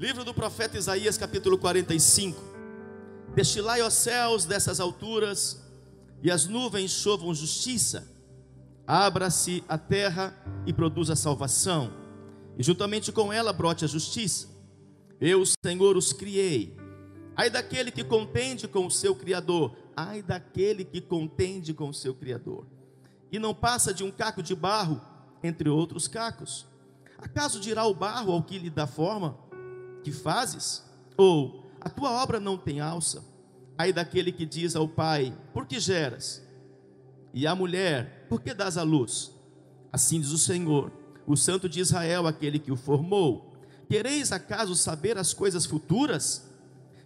Livro do profeta Isaías, capítulo 45. Destilai os céus dessas alturas, e as nuvens chovam justiça. Abra-se a terra e produza salvação, e juntamente com ela brote a justiça. Eu, Senhor, os criei. Ai daquele que contende com o seu Criador, ai daquele que contende com o seu Criador, e não passa de um caco de barro entre outros cacos. Acaso dirá o barro ao que lhe dá forma? Que fazes? Ou a tua obra não tem alça? Aí daquele que diz ao pai: Por que geras? E à mulher: Por que dás a luz? Assim diz o Senhor, o Santo de Israel, aquele que o formou. Quereis acaso saber as coisas futuras?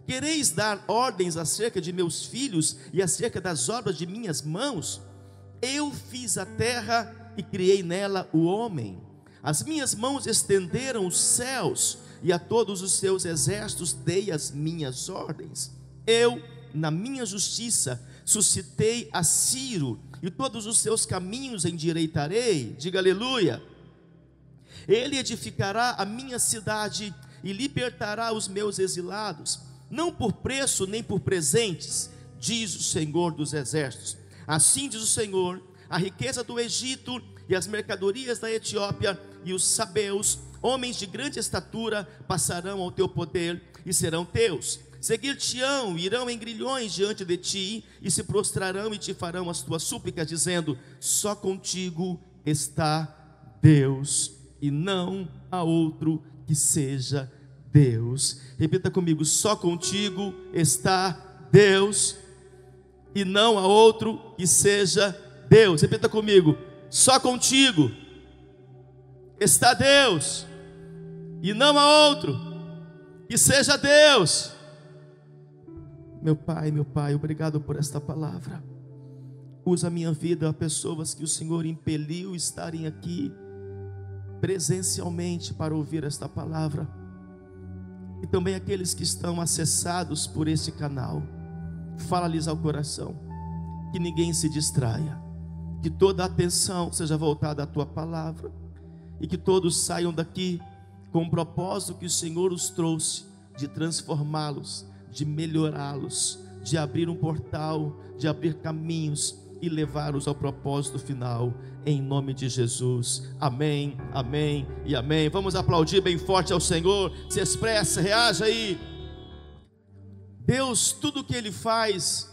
Quereis dar ordens acerca de meus filhos e acerca das obras de minhas mãos? Eu fiz a terra e criei nela o homem. As minhas mãos estenderam os céus e a todos os seus exércitos dei as minhas ordens. Eu, na minha justiça, suscitei a Ciro, e todos os seus caminhos endireitarei. Diga aleluia. Ele edificará a minha cidade e libertará os meus exilados, não por preço nem por presentes, diz o Senhor dos exércitos. Assim diz o Senhor: a riqueza do Egito e as mercadorias da Etiópia e os sabeus Homens de grande estatura passarão ao teu poder e serão teus. Seguir-te-ão, irão em grilhões diante de ti e se prostrarão e te farão as tuas súplicas, dizendo: Só contigo está Deus e não há outro que seja Deus. Repita comigo: Só contigo está Deus e não há outro que seja Deus. Repita comigo: Só contigo está Deus e não há outro que seja Deus. Meu Pai, meu Pai, obrigado por esta palavra. Usa a minha vida a pessoas que o Senhor impeliu estarem aqui presencialmente para ouvir esta palavra. E também aqueles que estão acessados por este canal. Fala-lhes ao coração. Que ninguém se distraia. Que toda a atenção seja voltada à tua palavra. E que todos saiam daqui com o propósito que o Senhor os trouxe de transformá-los, de melhorá-los, de abrir um portal, de abrir caminhos e levá-los ao propósito final, em nome de Jesus. Amém, amém e amém. Vamos aplaudir bem forte ao Senhor. Se expressa, reaja aí. Deus, tudo que Ele faz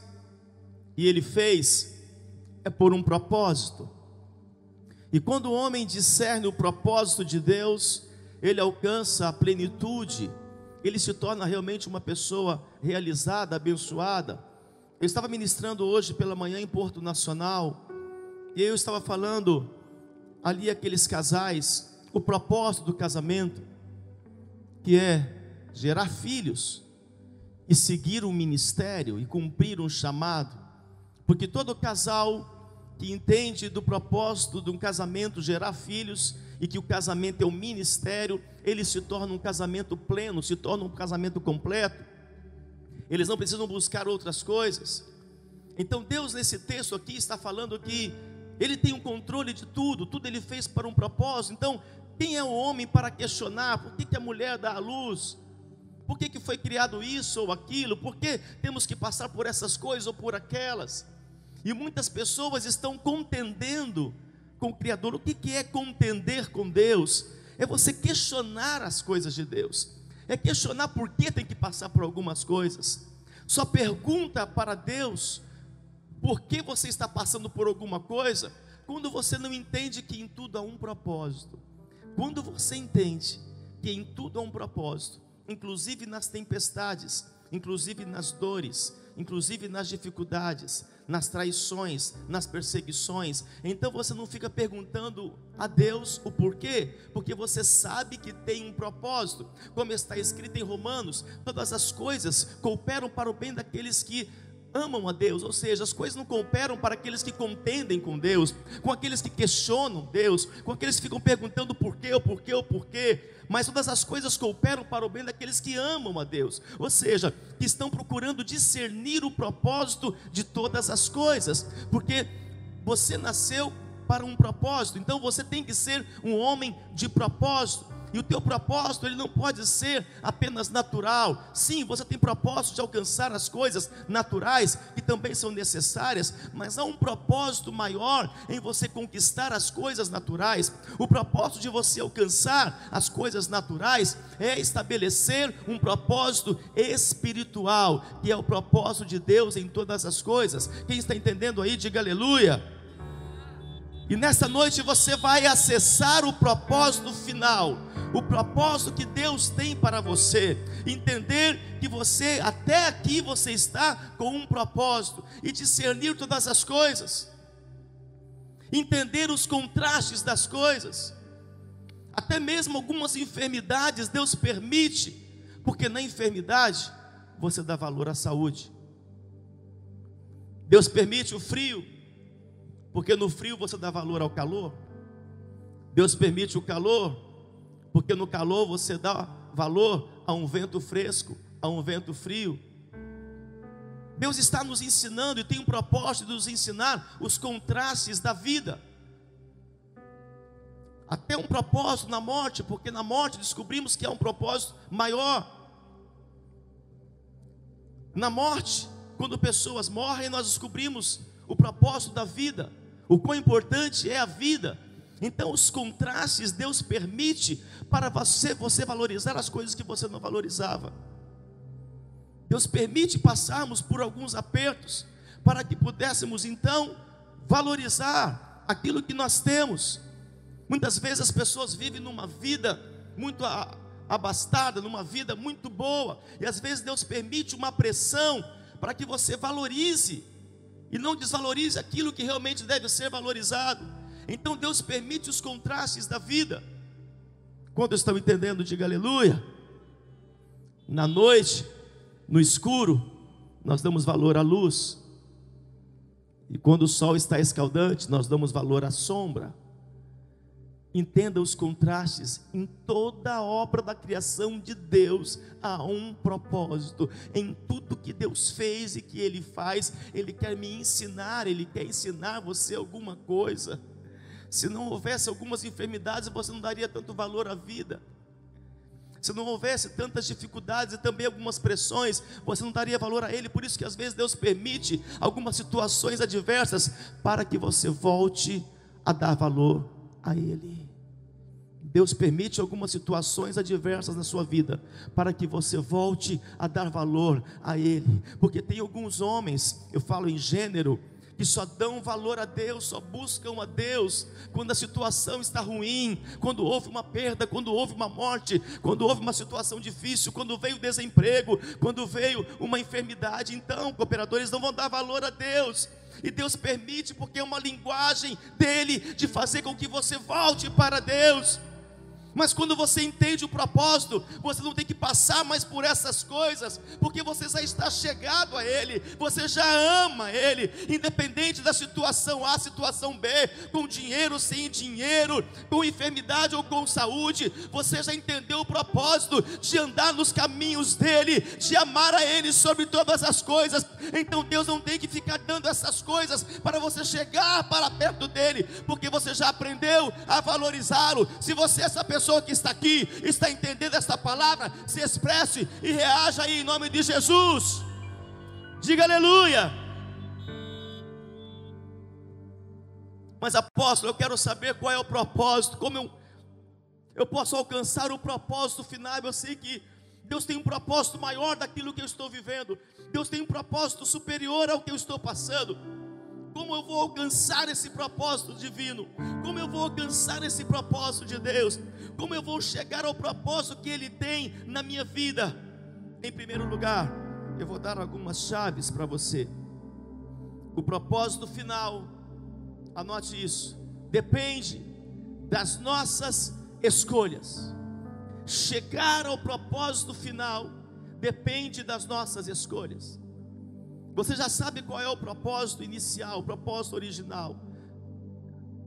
e Ele fez é por um propósito. E quando o homem discerne o propósito de Deus, ele alcança a plenitude, ele se torna realmente uma pessoa realizada, abençoada. Eu estava ministrando hoje pela manhã em Porto Nacional, e eu estava falando ali aqueles casais, o propósito do casamento, que é gerar filhos e seguir um ministério e cumprir um chamado, porque todo casal que entende do propósito de um casamento gerar filhos e que o casamento é um ministério, ele se torna um casamento pleno, se torna um casamento completo. Eles não precisam buscar outras coisas. Então Deus nesse texto aqui está falando que ele tem um controle de tudo, tudo ele fez para um propósito. Então, quem é o homem para questionar por que, que a mulher dá a luz? Por que, que foi criado isso ou aquilo? Por que temos que passar por essas coisas ou por aquelas? E muitas pessoas estão contendendo com o Criador. O que é contender com Deus? É você questionar as coisas de Deus, é questionar por que tem que passar por algumas coisas. Só pergunta para Deus por que você está passando por alguma coisa, quando você não entende que em tudo há um propósito. Quando você entende que em tudo há um propósito, inclusive nas tempestades, inclusive nas dores, inclusive nas dificuldades, nas traições, nas perseguições. Então você não fica perguntando a Deus o porquê, porque você sabe que tem um propósito. Como está escrito em Romanos, todas as coisas cooperam para o bem daqueles que amam a Deus, ou seja, as coisas não cooperam para aqueles que contendem com Deus, com aqueles que questionam Deus, com aqueles que ficam perguntando por quê, o porquê, o porquê, mas todas as coisas cooperam para o bem daqueles que amam a Deus, ou seja, que estão procurando discernir o propósito de todas as coisas, porque você nasceu para um propósito, então você tem que ser um homem de propósito. E o teu propósito, ele não pode ser apenas natural. Sim, você tem propósito de alcançar as coisas naturais que também são necessárias, mas há um propósito maior em você conquistar as coisas naturais. O propósito de você alcançar as coisas naturais é estabelecer um propósito espiritual, que é o propósito de Deus em todas as coisas. Quem está entendendo aí, diga aleluia. E nessa noite você vai acessar o propósito final, o propósito que Deus tem para você. Entender que você, até aqui, você está com um propósito e discernir todas as coisas, entender os contrastes das coisas, até mesmo algumas enfermidades Deus permite, porque na enfermidade você dá valor à saúde. Deus permite o frio, porque no frio você dá valor ao calor. Deus permite o calor, porque no calor você dá valor a um vento fresco, a um vento frio. Deus está nos ensinando e tem um propósito de nos ensinar os contrastes da vida. Até um propósito na morte, porque na morte descobrimos que é um propósito maior. Na morte, quando pessoas morrem, nós descobrimos o propósito da vida o quão importante é a vida. Então, os contrastes Deus permite para você, você valorizar as coisas que você não valorizava. Deus permite passarmos por alguns apertos para que pudéssemos então valorizar aquilo que nós temos. Muitas vezes as pessoas vivem numa vida muito abastada, numa vida muito boa, e às vezes Deus permite uma pressão para que você valorize e não desvalorize aquilo que realmente deve ser valorizado. Então Deus permite os contrastes da vida. Quando estão entendendo, diga aleluia. Na noite, no escuro, nós damos valor à luz. E quando o sol está escaldante, nós damos valor à sombra. Entenda os contrastes. Em toda a obra da criação de Deus há um propósito. Em tudo que Deus fez e que Ele faz, Ele quer me ensinar, Ele quer ensinar você alguma coisa. Se não houvesse algumas enfermidades, você não daria tanto valor à vida. Se não houvesse tantas dificuldades e também algumas pressões, você não daria valor a Ele. Por isso que às vezes Deus permite algumas situações adversas para que você volte a dar valor a Ele. Deus permite algumas situações adversas na sua vida para que você volte a dar valor a Ele, porque tem alguns homens, eu falo em gênero, que só dão valor a Deus, só buscam a Deus quando a situação está ruim, quando houve uma perda, quando houve uma morte, quando houve uma situação difícil, quando veio desemprego, quando veio uma enfermidade. Então, cooperadores não vão dar valor a Deus, e Deus permite, porque é uma linguagem dele de fazer com que você volte para Deus. Mas quando você entende o propósito, você não tem que passar mais por essas coisas, porque você já está chegado a Ele, você já ama Ele, independente da situação A, situação B, com dinheiro, sem dinheiro, com enfermidade ou com saúde, você já entendeu o propósito de andar nos caminhos dEle, de amar a Ele sobre todas as coisas. Então Deus não tem que ficar dando essas coisas para você chegar para perto dEle, porque você já aprendeu a valorizá-lo. Se você é essa pessoa, pessoa que está aqui está entendendo esta palavra, se expresse e reaja aí em nome de Jesus. Diga aleluia. Mas apóstolo, eu quero saber qual é o propósito, como eu, eu posso alcançar o propósito final. Eu sei que Deus tem um propósito maior daquilo que eu estou vivendo. Deus tem um propósito superior ao que eu estou passando. Como eu vou alcançar esse propósito divino? Como eu vou alcançar esse propósito de Deus? Como eu vou chegar ao propósito que Ele tem na minha vida? Em primeiro lugar, eu vou dar algumas chaves para você. O propósito final, anote isso, depende das nossas escolhas. Chegar ao propósito final depende das nossas escolhas. Você já sabe qual é o propósito inicial, o propósito original.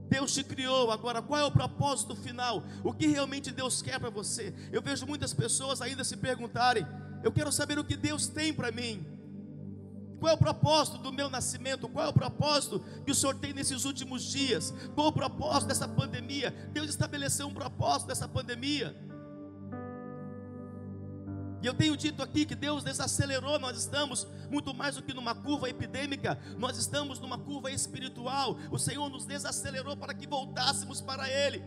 Deus te criou, agora qual é o propósito final? O que realmente Deus quer para você? Eu vejo muitas pessoas ainda se perguntarem: eu quero saber o que Deus tem para mim. Qual é o propósito do meu nascimento? Qual é o propósito que o Senhor tem nesses últimos dias? Qual é o propósito dessa pandemia? Deus estabeleceu um propósito dessa pandemia. E eu tenho dito aqui que Deus desacelerou, nós estamos muito mais do que numa curva epidêmica, nós estamos numa curva espiritual. O Senhor nos desacelerou para que voltássemos para Ele,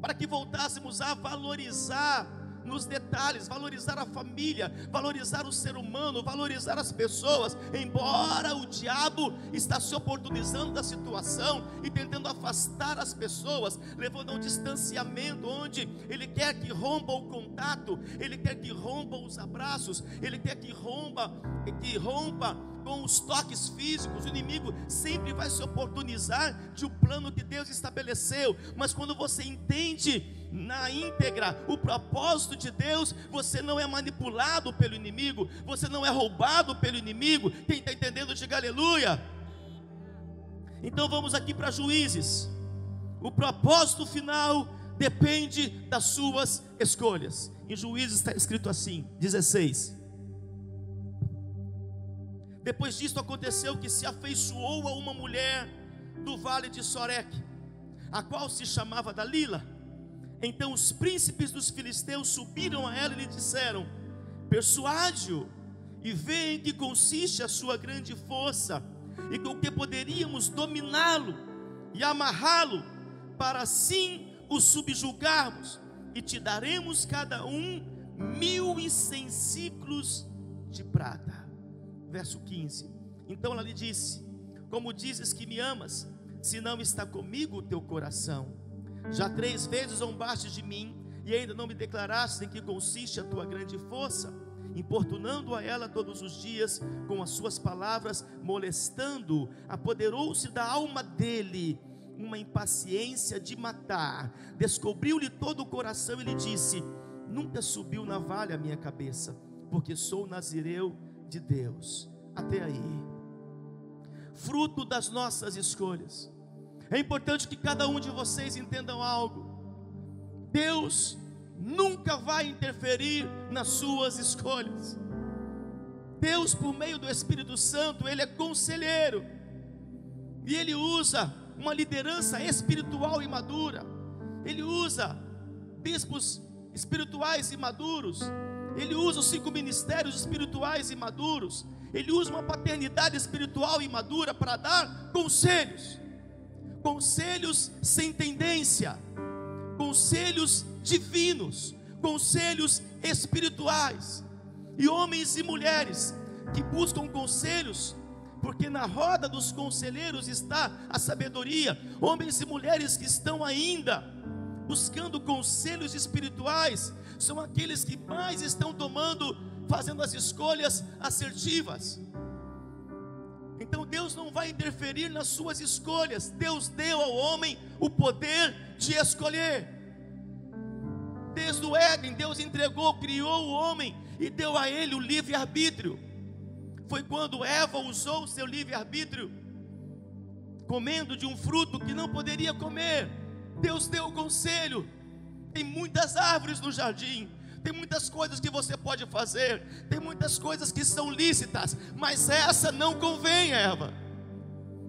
para que voltássemos a valorizar nos detalhes, valorizar a família, valorizar o ser humano, valorizar as pessoas, embora o diabo está se oportunizando da situação e tentando afastar as pessoas, levando a um distanciamento onde ele quer que rompa o contato, ele quer que rompa os abraços, ele quer que rompa, que rompa com os toques físicos, o inimigo sempre vai se oportunizar de um plano que Deus estabeleceu, mas quando você entende na íntegra o propósito de Deus, você não é manipulado pelo inimigo, você não é roubado pelo inimigo. Quem está entendendo, diga aleluia. Então vamos aqui para Juízes. O propósito final depende das suas escolhas. Em Juízes está escrito assim: 16. Depois disso aconteceu que se afeiçoou a uma mulher do vale de Soreque, a qual se chamava Dalila. Então os príncipes dos filisteus subiram a ela e lhe disseram: Persuade-o e vê em que consiste a sua grande força, e com que poderíamos dominá-lo e amarrá-lo, para assim o subjugarmos, e te daremos cada um mil e cem ciclos de prata verso 15. Então ela lhe disse: Como dizes que me amas, se não está comigo o teu coração? Já três vezes zombaste de mim e ainda não me declaraste em que consiste a tua grande força, importunando a ela todos os dias com as suas palavras, molestando, apoderou-se da alma dele uma impaciência de matar, descobriu-lhe todo o coração e lhe disse: Nunca subiu navalha a minha cabeça, porque sou nazireu de Deus. Até aí. Fruto das nossas escolhas. É importante que cada um de vocês entendam algo. Deus nunca vai interferir nas suas escolhas. Deus, por meio do Espírito Santo, Ele é conselheiro. E Ele usa uma liderança espiritual e madura. Ele usa bispos espirituais e maduros ele usa os cinco ministérios espirituais e maduros. Ele usa uma paternidade espiritual e madura para dar conselhos. Conselhos sem tendência. Conselhos divinos. Conselhos espirituais. E homens e mulheres que buscam conselhos porque na roda dos conselheiros está a sabedoria. Homens e mulheres que estão ainda buscando conselhos espirituais, são aqueles que mais estão tomando, fazendo as escolhas assertivas. Então Deus não vai interferir nas suas escolhas. Deus deu ao homem o poder de escolher. Desde o Éden, Deus entregou, criou o homem e deu a ele o livre-arbítrio. Foi quando Eva usou o seu livre-arbítrio, comendo de um fruto que não poderia comer. Deus deu o conselho, tem muitas árvores no jardim, tem muitas coisas que você pode fazer, tem muitas coisas que são lícitas, mas essa não convém, Eva.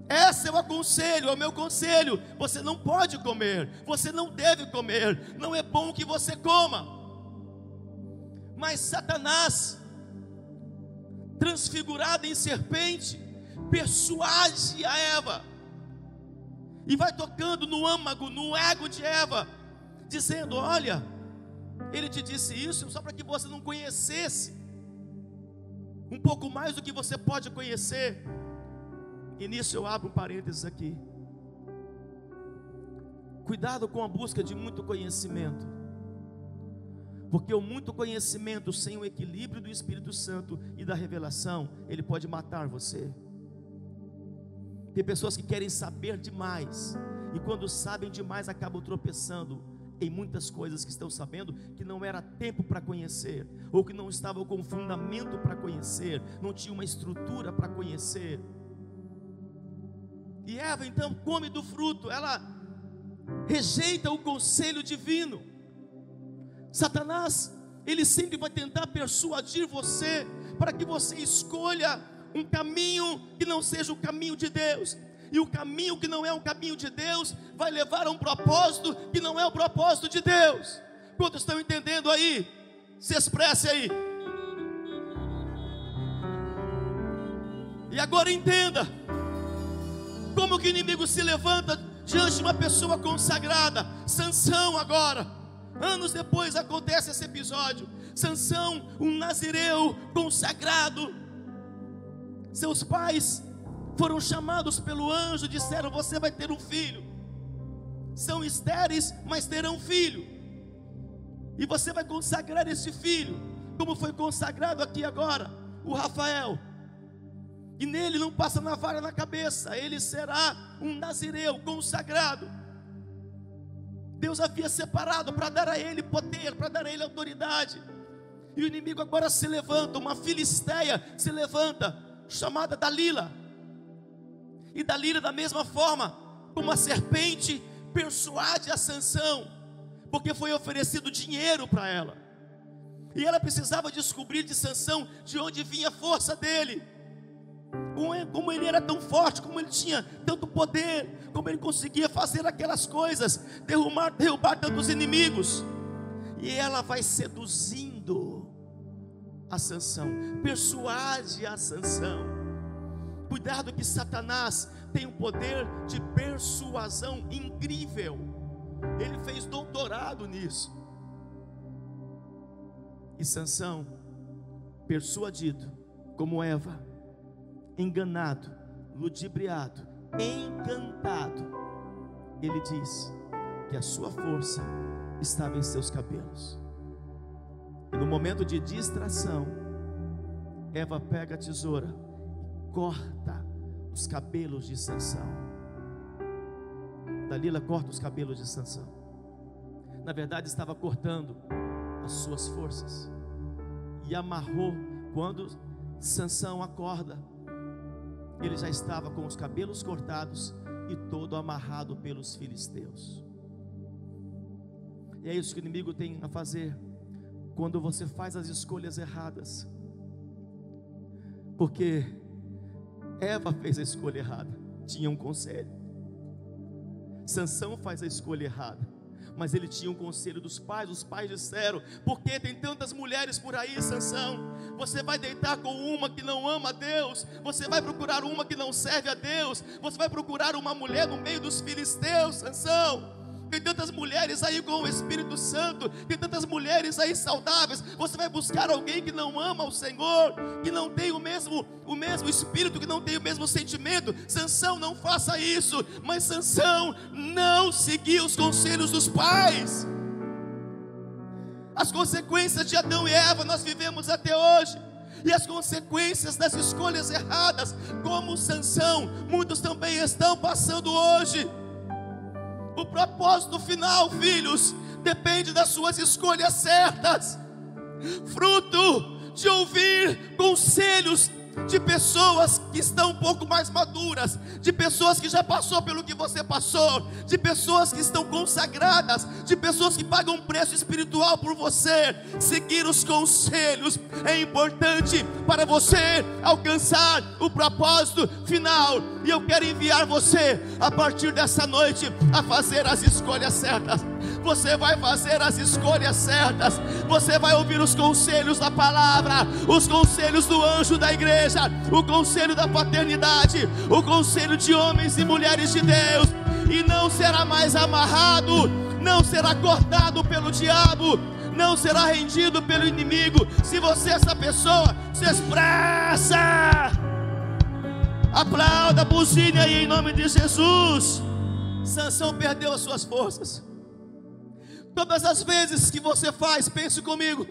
Essa é o aconselho, é o meu conselho. Você não pode comer, você não deve comer, não é bom que você coma. Mas Satanás, transfigurado em serpente, persuade a Eva, e vai tocando no âmago, no ego de Eva, dizendo: Olha, ele te disse isso só para que você não conhecesse um pouco mais do que você pode conhecer. E nisso eu abro um parênteses aqui. Cuidado com a busca de muito conhecimento, porque o muito conhecimento sem o equilíbrio do Espírito Santo e da revelação, ele pode matar você. Tem pessoas que querem saber demais, e quando sabem demais acabam tropeçando em muitas coisas que estão sabendo que não era tempo para conhecer, ou que não estavam com fundamento para conhecer, não tinha uma estrutura para conhecer. E Eva então come do fruto, ela rejeita o conselho divino. Satanás, ele sempre vai tentar persuadir você para que você escolha um caminho que não seja o caminho de Deus e o caminho que não é o caminho de Deus vai levar a um propósito que não é o propósito de Deus. Quantos estão entendendo aí? Se expresse aí. E agora entenda como que o inimigo se levanta diante de uma pessoa consagrada. Sansão agora. Anos depois acontece esse episódio. Sansão, um nazireu consagrado. Seus pais foram chamados pelo anjo, disseram: Você vai ter um filho. São estéreis, mas terão filho. E você vai consagrar esse filho, como foi consagrado aqui agora, o Rafael. E nele não passa navalha na cabeça, ele será um nazireu consagrado. Deus havia separado para dar a ele poder, para dar a ele autoridade. E o inimigo agora se levanta, uma filisteia se levanta, chamada Dalila. E Dalila, da mesma forma, como a serpente, persuade a Sansão, porque foi oferecido dinheiro para ela. E ela precisava descobrir de Sansão de onde vinha a força dele. Como ele era tão forte, como ele tinha tanto poder, como ele conseguia fazer aquelas coisas, derrubar, derrubar tantos inimigos. E ela vai seduzindo a Sansão, persuade a Sansão. Cuidado que Satanás tem um poder de persuasão incrível. Ele fez doutorado nisso. E Sansão, persuadido, como Eva, enganado, ludibriado, encantado, ele diz que a sua força estava em seus cabelos. E no momento de distração, Eva pega a tesoura corta os cabelos de Sansão. Dalila corta os cabelos de Sansão. Na verdade, estava cortando as suas forças. E amarrou quando Sansão acorda. Ele já estava com os cabelos cortados e todo amarrado pelos filisteus. E é isso que o inimigo tem a fazer quando você faz as escolhas erradas. Porque Eva fez a escolha errada, tinha um conselho. Sansão faz a escolha errada, mas ele tinha um conselho dos pais. Os pais disseram: Por que tem tantas mulheres por aí, Sansão? Você vai deitar com uma que não ama a Deus, você vai procurar uma que não serve a Deus, você vai procurar uma mulher no meio dos filisteus, Sansão. Tem tantas mulheres aí com o Espírito Santo, tem tantas mulheres aí saudáveis. Você vai buscar alguém que não ama o Senhor, que não tem o mesmo o mesmo espírito, que não tem o mesmo sentimento. Sansão não faça isso, mas Sansão não seguiu os conselhos dos pais. As consequências de Adão e Eva nós vivemos até hoje e as consequências das escolhas erradas, como Sansão, muitos também estão passando hoje. O propósito final, filhos, depende das suas escolhas certas, fruto de ouvir conselhos de pessoas que estão um pouco mais maduras, de pessoas que já passou pelo que você passou, de pessoas que estão consagradas, de pessoas que pagam um preço espiritual por você. Seguir os conselhos é importante para você alcançar o propósito final. E eu quero enviar você a partir dessa noite a fazer as escolhas certas você vai fazer as escolhas certas, você vai ouvir os conselhos da palavra, os conselhos do anjo da igreja, o conselho da paternidade, o conselho de homens e mulheres de Deus, e não será mais amarrado, não será cortado pelo diabo, não será rendido pelo inimigo. Se você, essa pessoa, se expressa, aplauda, buzine aí em nome de Jesus. Sansão perdeu as suas forças. Todas as vezes que você faz, pense comigo,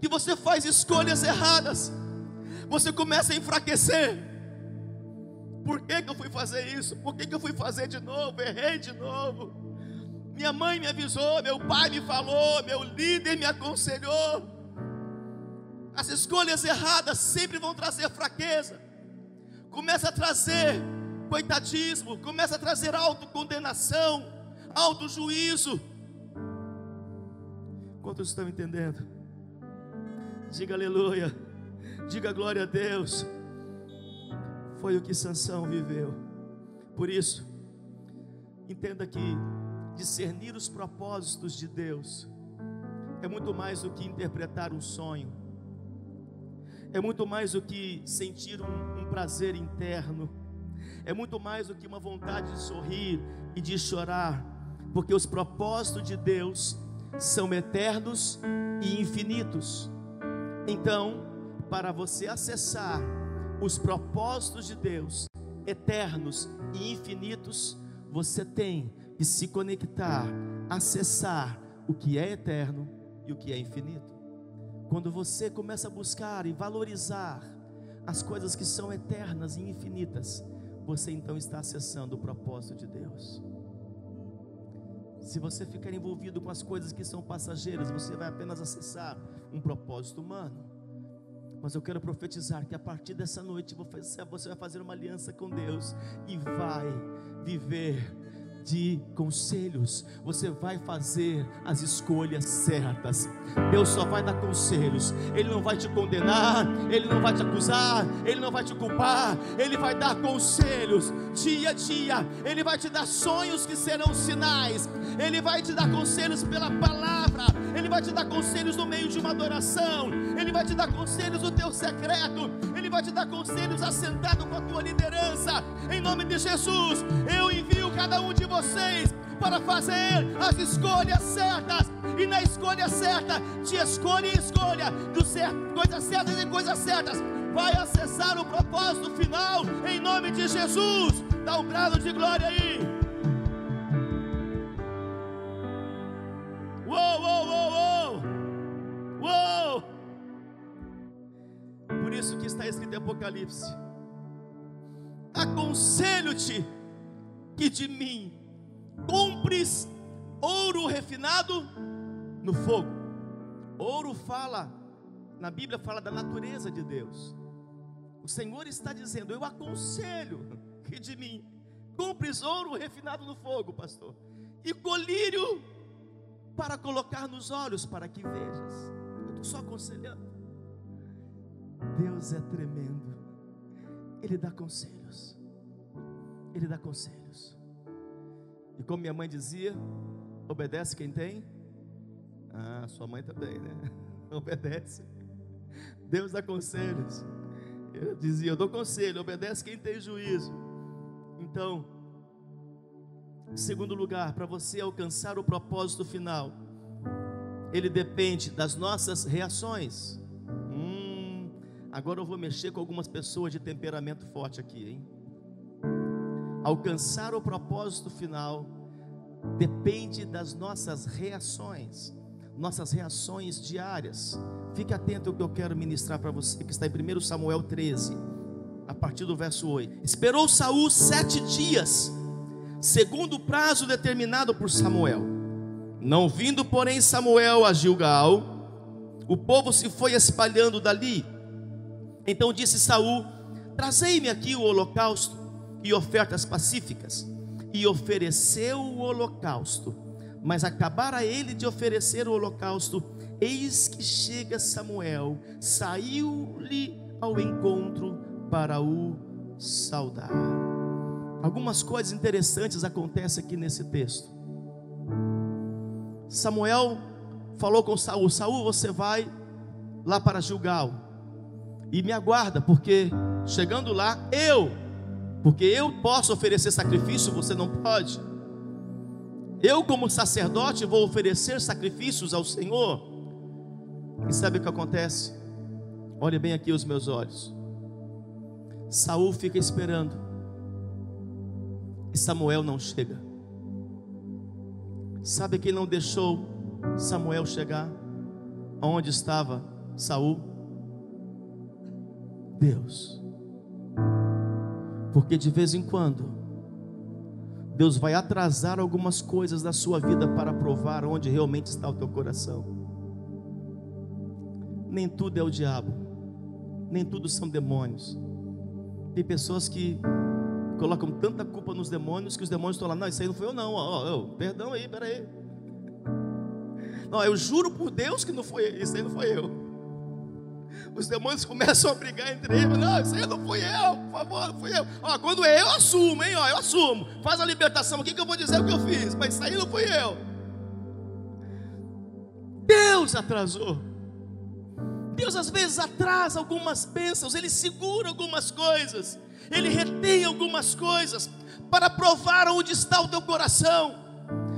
que você faz escolhas erradas, você começa a enfraquecer. Por que, que eu fui fazer isso? Por que, que eu fui fazer de novo? Errei de novo. Minha mãe me avisou, meu pai me falou, meu líder me aconselhou. As escolhas erradas sempre vão trazer fraqueza. Começa a trazer coitadismo, começa a trazer autocondenação, autojuízo. Quantos estão entendendo? Diga aleluia. Diga glória a Deus. Foi o que Sansão viveu. Por isso, entenda que discernir os propósitos de Deus é muito mais do que interpretar um sonho, é muito mais do que sentir um, um prazer interno, é muito mais do que uma vontade de sorrir e de chorar, porque os propósitos de Deus são eternos e infinitos. Então, para você acessar os propósitos de Deus, eternos e infinitos, você tem que se conectar, acessar o que é eterno e o que é infinito. Quando você começa a buscar e valorizar as coisas que são eternas e infinitas, você então está acessando o propósito de Deus. Se você ficar envolvido com as coisas que são passageiras, você vai apenas acessar um propósito humano. Mas eu quero profetizar que a partir dessa noite você vai fazer uma aliança com Deus e vai viver de conselhos, você vai fazer as escolhas certas. Deus só vai dar conselhos, Ele não vai te condenar, Ele não vai te acusar, Ele não vai te culpar, Ele vai dar conselhos dia a dia, Ele vai te dar sonhos que serão sinais, Ele vai te dar conselhos pela palavra, Ele vai te dar conselhos no meio de uma adoração, Ele vai te dar conselhos no teu secreto, Ele vai te dar conselhos assentado com a tua liderança, em nome de Jesus, eu envio cada um de vocês para fazer as escolhas certas. E na escolha certa, te escolha e escolha do certo, coisas certas e coisas certas. Vai acessar o propósito final em nome de Jesus. Dá um brado de glória aí. Uou, uou, uou, uou. Uou. Por isso que está escrito em Apocalipse. Aconselho-te que de mim compres ouro refinado no fogo. Ouro fala, na Bíblia fala da natureza de Deus. O Senhor está dizendo: Eu aconselho que de mim compres ouro refinado no fogo, pastor, e colírio para colocar nos olhos para que vejas. Eu estou só aconselhando. Deus é tremendo, Ele dá conselhos, Ele dá conselhos. E como minha mãe dizia, obedece quem tem. Ah, sua mãe também, né? Obedece. Deus dá conselhos. Eu dizia, eu dou conselho, obedece quem tem juízo. Então, em segundo lugar, para você alcançar o propósito final, ele depende das nossas reações. Hum, agora eu vou mexer com algumas pessoas de temperamento forte aqui, hein? Alcançar o propósito final depende das nossas reações, nossas reações diárias. Fique atento ao que eu quero ministrar para você, que está em 1 Samuel 13, a partir do verso 8. Esperou Saul sete dias, segundo o prazo determinado por Samuel. Não vindo, porém, Samuel a Gilgal, o povo se foi espalhando dali. Então disse Saul: Trazei-me aqui o holocausto e ofertas pacíficas, e ofereceu o holocausto. Mas acabara ele de oferecer o holocausto, eis que chega Samuel, saiu-lhe ao encontro para o saudar. Algumas coisas interessantes acontecem aqui nesse texto. Samuel falou com Saul: Saul, você vai lá para Gilgal e me aguarda, porque chegando lá, eu porque eu posso oferecer sacrifício, você não pode. Eu, como sacerdote, vou oferecer sacrifícios ao Senhor. E sabe o que acontece? Olhe bem aqui os meus olhos. Saul fica esperando. E Samuel não chega. Sabe quem não deixou Samuel chegar? Onde estava Saul? Deus. Porque de vez em quando, Deus vai atrasar algumas coisas da sua vida para provar onde realmente está o teu coração. Nem tudo é o diabo, nem tudo são demônios. Tem pessoas que colocam tanta culpa nos demônios que os demônios estão lá, não, isso aí não foi eu não, ó, ó, perdão aí, peraí. Não, eu juro por Deus que não foi, isso aí não foi eu os demônios começam a brigar entre eles. Não, isso aí não fui eu, por favor, não fui eu. Ó, quando é eu, assumo, hein? Ó, eu assumo. Faz a libertação. O que, eu vou dizer o que eu fiz? Mas isso aí não fui eu. Deus atrasou. Deus às vezes atrasa algumas bênçãos, Ele segura algumas coisas, Ele retém algumas coisas para provar onde está o teu coração.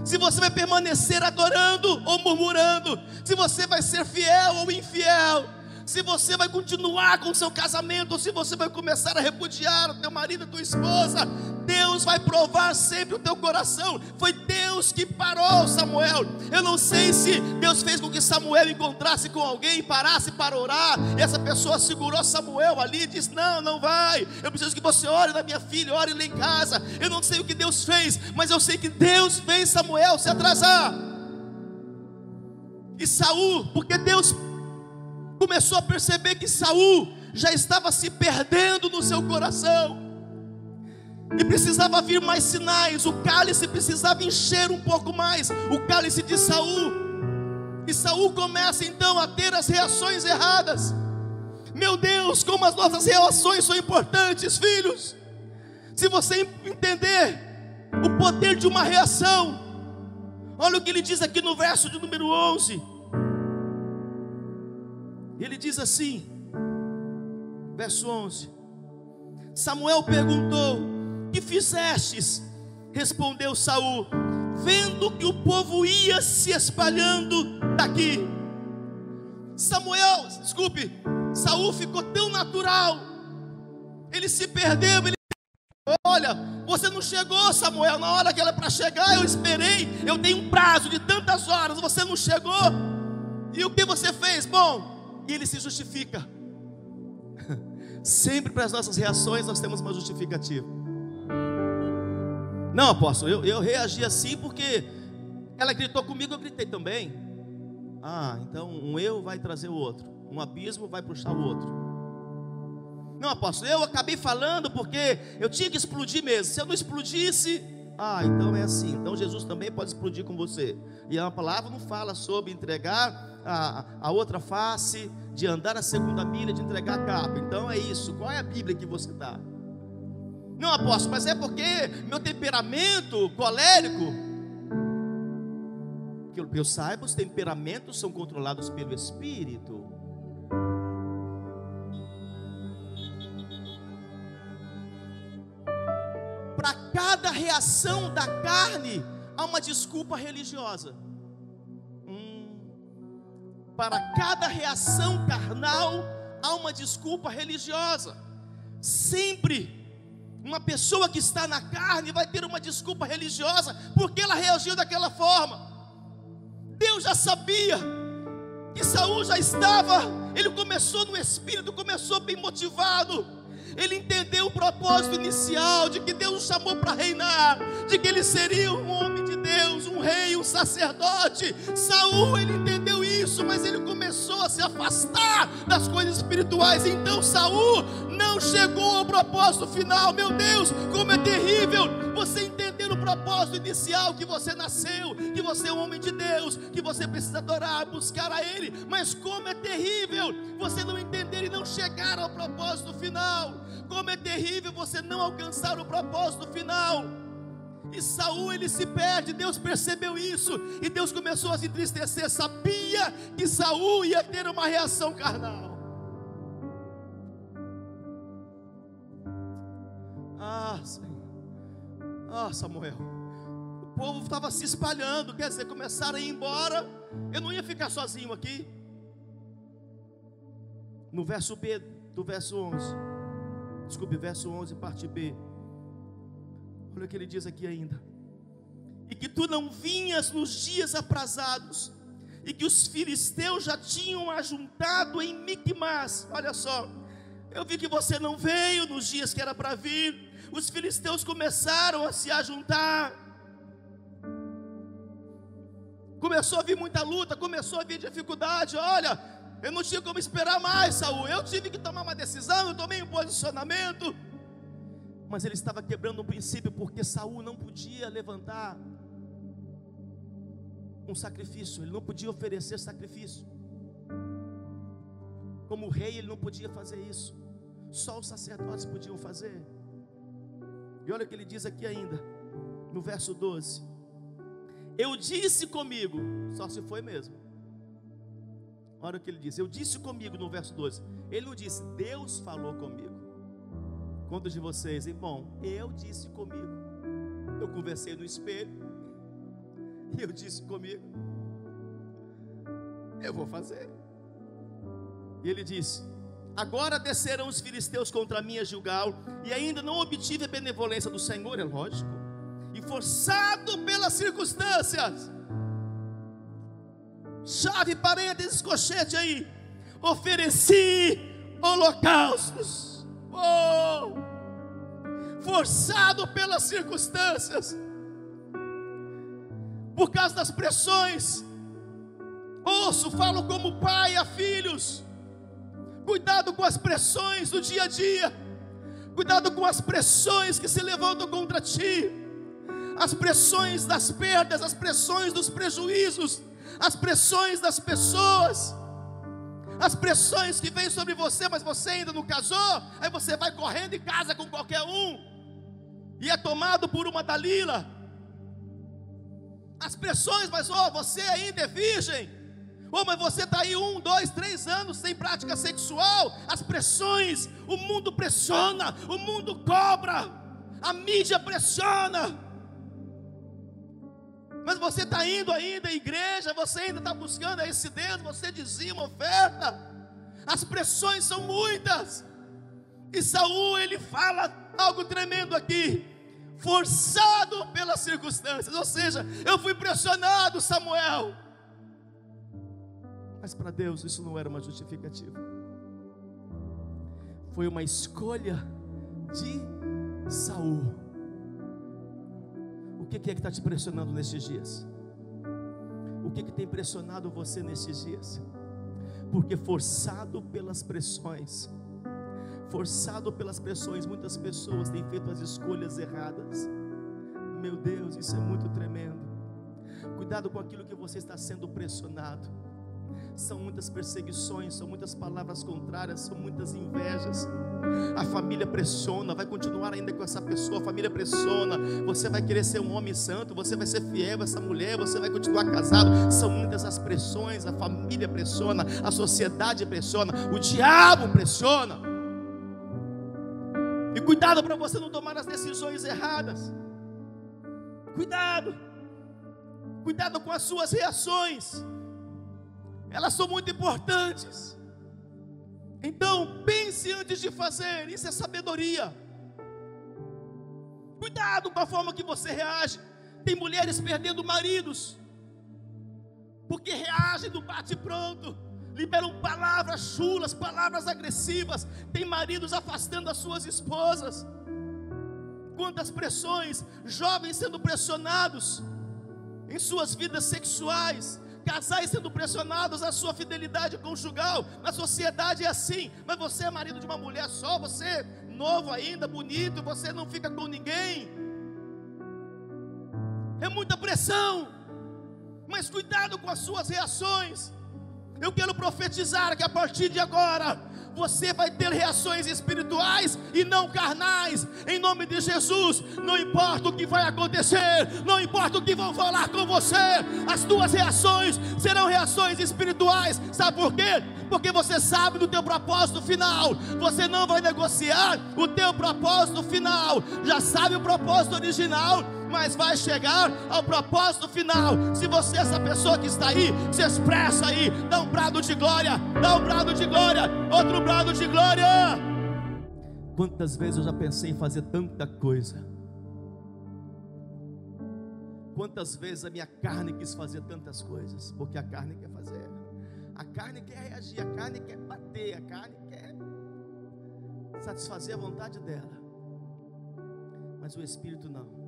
Se você vai permanecer adorando ou murmurando, se você vai ser fiel ou infiel, se você vai continuar com o seu casamento, ou se você vai começar a repudiar o teu marido, a tua esposa, Deus vai provar sempre o teu coração. Foi Deus que parou Samuel. Eu não sei se Deus fez com que Samuel encontrasse com alguém, parasse para orar, e essa pessoa segurou Samuel ali e disse: Não, não vai. Eu preciso que você ore na minha filha, ore lá em casa. Eu não sei o que Deus fez, mas eu sei que Deus fez Samuel se atrasar. E Saul, porque Deus começou a perceber que Saul já estava se perdendo no seu coração. E precisava vir mais sinais, o cálice precisava encher um pouco mais, o cálice de Saul. E Saul começa então a ter as reações erradas. Meu Deus, como as nossas reações são importantes, filhos. Se você entender o poder de uma reação, olha o que ele diz aqui no verso de número 11. Ele diz assim, verso 11: Samuel perguntou: Que fizestes? Respondeu Saul: Vendo que o povo ia se espalhando daqui. Samuel, desculpe, Saul ficou tão natural. Ele se perdeu, ele Olha, você não chegou, Samuel, na hora que era para chegar, eu esperei, eu dei um prazo de tantas horas, você não chegou. E o que você fez? Bom, e ele se justifica. Sempre para as nossas reações nós temos uma justificativa. Não, apóstolo, eu, eu reagi assim porque ela gritou comigo, eu gritei também. Ah, então um eu vai trazer o outro, um abismo vai puxar o outro. Não, apóstolo, eu acabei falando porque eu tinha que explodir mesmo. Se eu não explodisse, ah, então é assim. Então Jesus também pode explodir com você. E a palavra não fala sobre entregar a, a outra face, de andar a segunda milha, de entregar a capa. Então é isso. Qual é a Bíblia que você dá? Não, apóstolo, mas é porque meu temperamento colérico, que eu saiba, os temperamentos são controlados pelo Espírito. Para cada reação da carne, há uma desculpa religiosa para cada reação carnal há uma desculpa religiosa. Sempre uma pessoa que está na carne vai ter uma desculpa religiosa porque ela reagiu daquela forma. Deus já sabia que Saul já estava, ele começou no espírito, começou bem motivado. Ele entendeu o propósito inicial de que Deus o chamou para reinar, de que ele seria um homem de Deus, um rei, um sacerdote. Saul, ele entendeu isso, mas ele começou a se afastar das coisas espirituais. Então Saul não chegou ao propósito final. Meu Deus, como é terrível você entender o propósito inicial que você nasceu, que você é um homem de Deus, que você precisa adorar, buscar a Ele. Mas como é terrível você não entender e não chegar ao propósito final. Como é terrível você não alcançar o propósito final. E Saul ele se perde, Deus percebeu isso e Deus começou a se entristecer, sabia que Saul ia ter uma reação carnal. Ah, Senhor. Ah, Samuel. O povo estava se espalhando, quer dizer, começaram a ir embora. Eu não ia ficar sozinho aqui. No verso B do verso 11. Desculpe, verso 11, parte B. Olha o que ele diz aqui ainda. E que tu não vinhas nos dias aprazados, e que os filisteus já tinham ajuntado em Micmas. Olha só, eu vi que você não veio nos dias que era para vir. Os filisteus começaram a se ajuntar. Começou a vir muita luta, começou a vir dificuldade. Olha, eu não tinha como esperar mais, Saul. Eu tive que tomar uma decisão, eu tomei um posicionamento mas ele estava quebrando um princípio porque Saul não podia levantar um sacrifício, ele não podia oferecer sacrifício. Como rei, ele não podia fazer isso. Só os sacerdotes podiam fazer. E olha o que ele diz aqui ainda, no verso 12: Eu disse comigo, só se foi mesmo. Olha o que ele disse. Eu disse comigo no verso 12. Ele não disse, Deus falou comigo. Quantos de vocês, irmão? Eu disse comigo. Eu conversei no espelho. E eu disse comigo. Eu vou fazer. E ele disse: Agora descerão os filisteus contra mim a Gilgal, e ainda não obtive a benevolência do Senhor, é lógico, e forçado pelas circunstâncias, chave, parênteses, cochete aí, ofereci holocaustos, oh, forçado pelas circunstâncias, por causa das pressões, ouço, falo como pai a filhos, Cuidado com as pressões do dia a dia. Cuidado com as pressões que se levantam contra ti. As pressões das perdas, as pressões dos prejuízos, as pressões das pessoas. As pressões que vêm sobre você, mas você ainda não casou, aí você vai correndo e casa com qualquer um, e é tomado por uma Dalila. As pressões, mas oh, você ainda é virgem, Oh, mas você está aí um, dois, três anos sem prática sexual. As pressões, o mundo pressiona, o mundo cobra, a mídia pressiona. Mas você está indo ainda à igreja, você ainda está buscando esse Deus, você dizia uma oferta. As pressões são muitas. E Saul ele fala algo tremendo aqui, forçado pelas circunstâncias. Ou seja, eu fui pressionado, Samuel. Mas para Deus isso não era uma justificativa. Foi uma escolha de Saul. O que é que está te pressionando nesses dias? O que, que tem pressionado você nesses dias? Porque forçado pelas pressões, forçado pelas pressões, muitas pessoas têm feito as escolhas erradas. Meu Deus, isso é muito tremendo. Cuidado com aquilo que você está sendo pressionado são muitas perseguições, são muitas palavras contrárias, são muitas invejas. A família pressiona, vai continuar ainda com essa pessoa, a família pressiona. Você vai querer ser um homem santo, você vai ser fiel a essa mulher, você vai continuar casado. São muitas as pressões, a família pressiona, a sociedade pressiona, o diabo pressiona. E cuidado para você não tomar as decisões erradas. Cuidado. Cuidado com as suas reações elas são muito importantes. Então, pense antes de fazer, isso é sabedoria. Cuidado com a forma que você reage. Tem mulheres perdendo maridos, porque reagem do bate-pronto, liberam palavras chulas, palavras agressivas. Tem maridos afastando as suas esposas. Quantas pressões, jovens sendo pressionados em suas vidas sexuais, casais sendo pressionados à sua fidelidade conjugal. Na sociedade é assim, mas você é marido de uma mulher só, você é novo ainda, bonito, você não fica com ninguém. É muita pressão, mas cuidado com as suas reações. Eu quero profetizar que a partir de agora, você vai ter reações espirituais e não carnais, em nome de Jesus. Não importa o que vai acontecer, não importa o que vão falar com você, as tuas reações serão reações espirituais. Sabe por quê? Porque você sabe do teu propósito final. Você não vai negociar o teu propósito final. Já sabe o propósito original mas vai chegar ao propósito final. Se você é essa pessoa que está aí, se expressa aí, dá um brado de glória, dá um brado de glória, outro brado de glória. Quantas vezes eu já pensei em fazer tanta coisa? Quantas vezes a minha carne quis fazer tantas coisas? Porque a carne quer fazer. A carne quer reagir, a carne quer bater, a carne quer satisfazer a vontade dela. Mas o espírito não.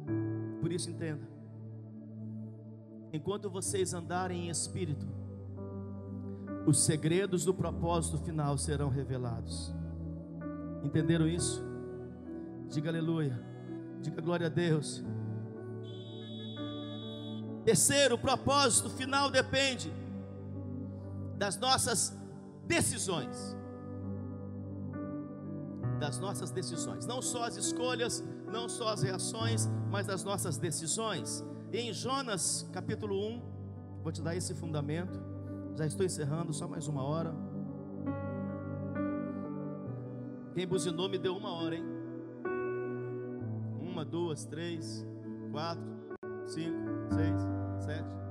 Por isso entenda. Enquanto vocês andarem em espírito, os segredos do propósito final serão revelados. Entenderam isso? Diga aleluia. Diga glória a Deus. Terceiro, o propósito final depende das nossas decisões. Das nossas decisões, não só as escolhas, não só as reações, mas as nossas decisões. Em Jonas capítulo 1, vou te dar esse fundamento. Já estou encerrando, só mais uma hora. Quem buzinou me deu uma hora, hein? Uma, duas, três, quatro, cinco, seis, sete.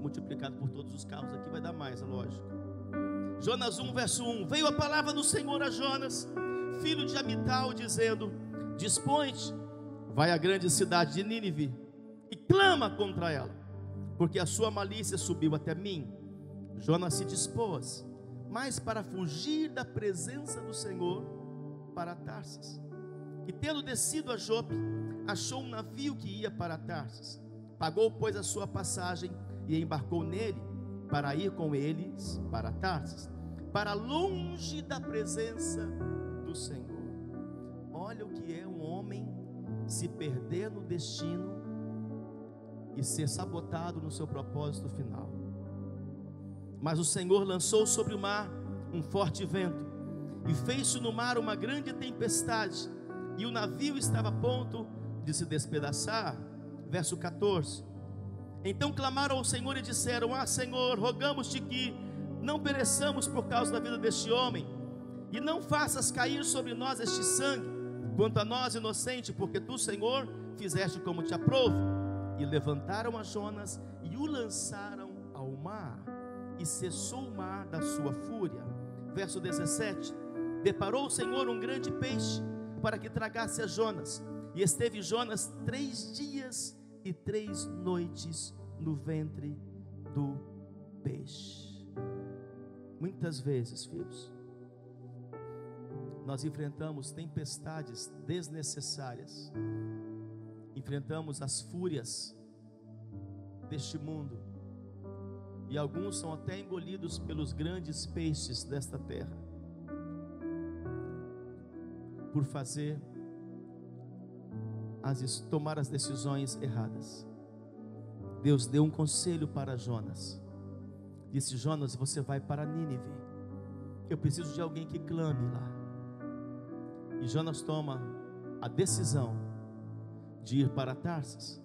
Multiplicado por todos os carros aqui vai dar mais, é lógico. Jonas 1, verso 1: Veio a palavra do Senhor a Jonas, filho de Amital, dizendo: Dispõe-te, vai à grande cidade de Nínive e clama contra ela, porque a sua malícia subiu até mim. Jonas se dispôs mas para fugir da presença do Senhor para Tarsis. E tendo descido a Jope, achou um navio que ia para Tarsis. Pagou, pois, a sua passagem e embarcou nele para ir com eles para Tarsis, para longe da presença do Senhor. Olha o que é um homem se perder no destino e ser sabotado no seu propósito final. Mas o Senhor lançou sobre o mar um forte vento, e fez-se no mar uma grande tempestade, e o navio estava a ponto de se despedaçar. Verso 14. Então clamaram ao Senhor e disseram: Ah, Senhor, rogamos-te que não pereçamos por causa da vida deste homem, e não faças cair sobre nós este sangue, quanto a nós inocente, porque tu, Senhor, fizeste como te aprouve. E levantaram a Jonas e o lançaram ao mar e cessou o mar da sua fúria. Verso 17: Deparou o Senhor um grande peixe para que tragasse a Jonas, e esteve Jonas três dias e três noites no ventre do peixe. Muitas vezes, filhos, nós enfrentamos tempestades desnecessárias, enfrentamos as fúrias deste mundo, e alguns são até engolidos pelos grandes peixes desta terra, por fazer as, tomar as decisões erradas. Deus deu um conselho para Jonas. Disse: Jonas, você vai para Nínive. Eu preciso de alguém que clame lá. E Jonas toma a decisão de ir para Tarsis.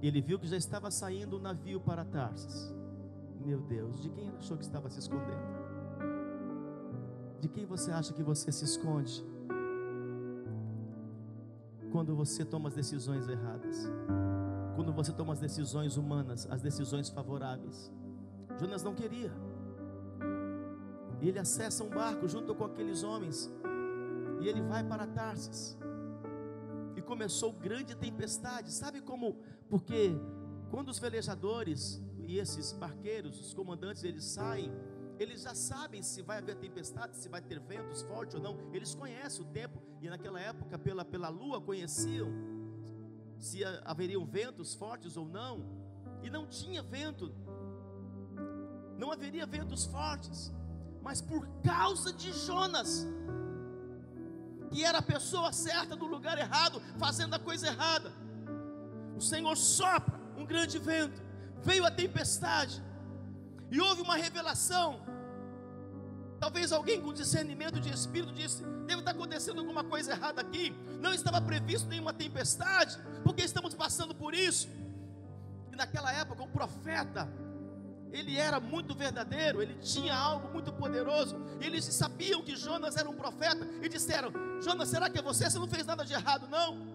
Ele viu que já estava saindo o navio para Tarsis. Meu Deus, de quem achou que estava se escondendo? De quem você acha que você se esconde? Quando você toma as decisões erradas, quando você toma as decisões humanas, as decisões favoráveis. Jonas não queria. Ele acessa um barco junto com aqueles homens. E ele vai para Tarsis. E começou grande tempestade. Sabe como? Porque quando os velejadores e esses barqueiros, os comandantes, eles saem, eles já sabem se vai haver tempestade, se vai ter ventos fortes ou não, eles conhecem o tempo, e naquela época, pela, pela lua, conheciam se haveriam ventos fortes ou não, e não tinha vento, não haveria ventos fortes, mas por causa de Jonas, que era a pessoa certa no lugar errado, fazendo a coisa errada, o Senhor sopra um grande vento, veio a tempestade, e houve uma revelação. Talvez alguém com discernimento de espírito disse: deve estar acontecendo alguma coisa errada aqui. Não estava previsto nenhuma tempestade, porque estamos passando por isso. E naquela época, o profeta, ele era muito verdadeiro, ele tinha algo muito poderoso. Eles sabiam que Jonas era um profeta e disseram: Jonas, será que é você? Você não fez nada de errado, não?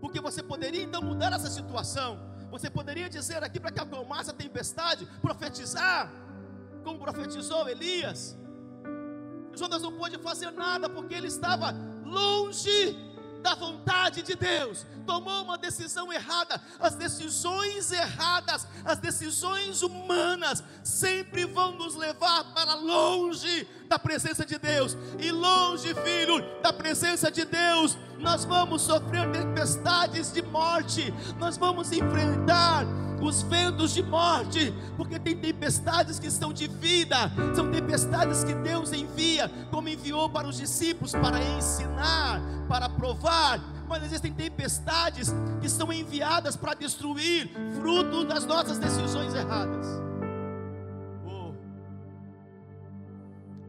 Porque você poderia então mudar essa situação. Você poderia dizer aqui para que acalmasse a tempestade, profetizar, como profetizou Elias. Jonas não pôde fazer nada porque ele estava longe da vontade de Deus, tomou uma decisão errada. As decisões erradas, as decisões humanas, sempre vão nos levar para longe da presença de Deus, e longe, filho, da presença de Deus, nós vamos sofrer tempestades de morte, nós vamos enfrentar os ventos de morte, porque tem tempestades que são de vida, são tempestades que Deus envia, como enviou para os discípulos para ensinar, para provar, mas existem tempestades que são enviadas para destruir, fruto das nossas decisões erradas. Oh.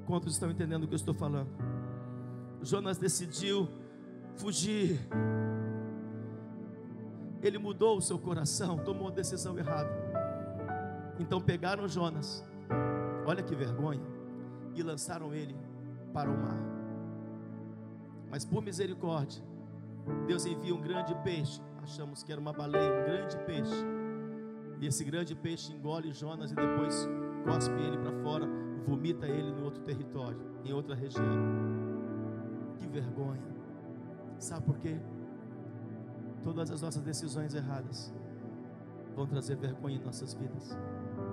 Quantos estão entendendo o que eu estou falando? Jonas decidiu fugir ele mudou o seu coração, tomou a decisão errada. Então pegaram Jonas, olha que vergonha, e lançaram ele para o mar. Mas por misericórdia, Deus envia um grande peixe. Achamos que era uma baleia, um grande peixe. E esse grande peixe engole Jonas e depois cospe ele para fora, vomita ele no outro território, em outra região. Que vergonha. Sabe por quê? Todas as nossas decisões erradas vão trazer vergonha em nossas vidas.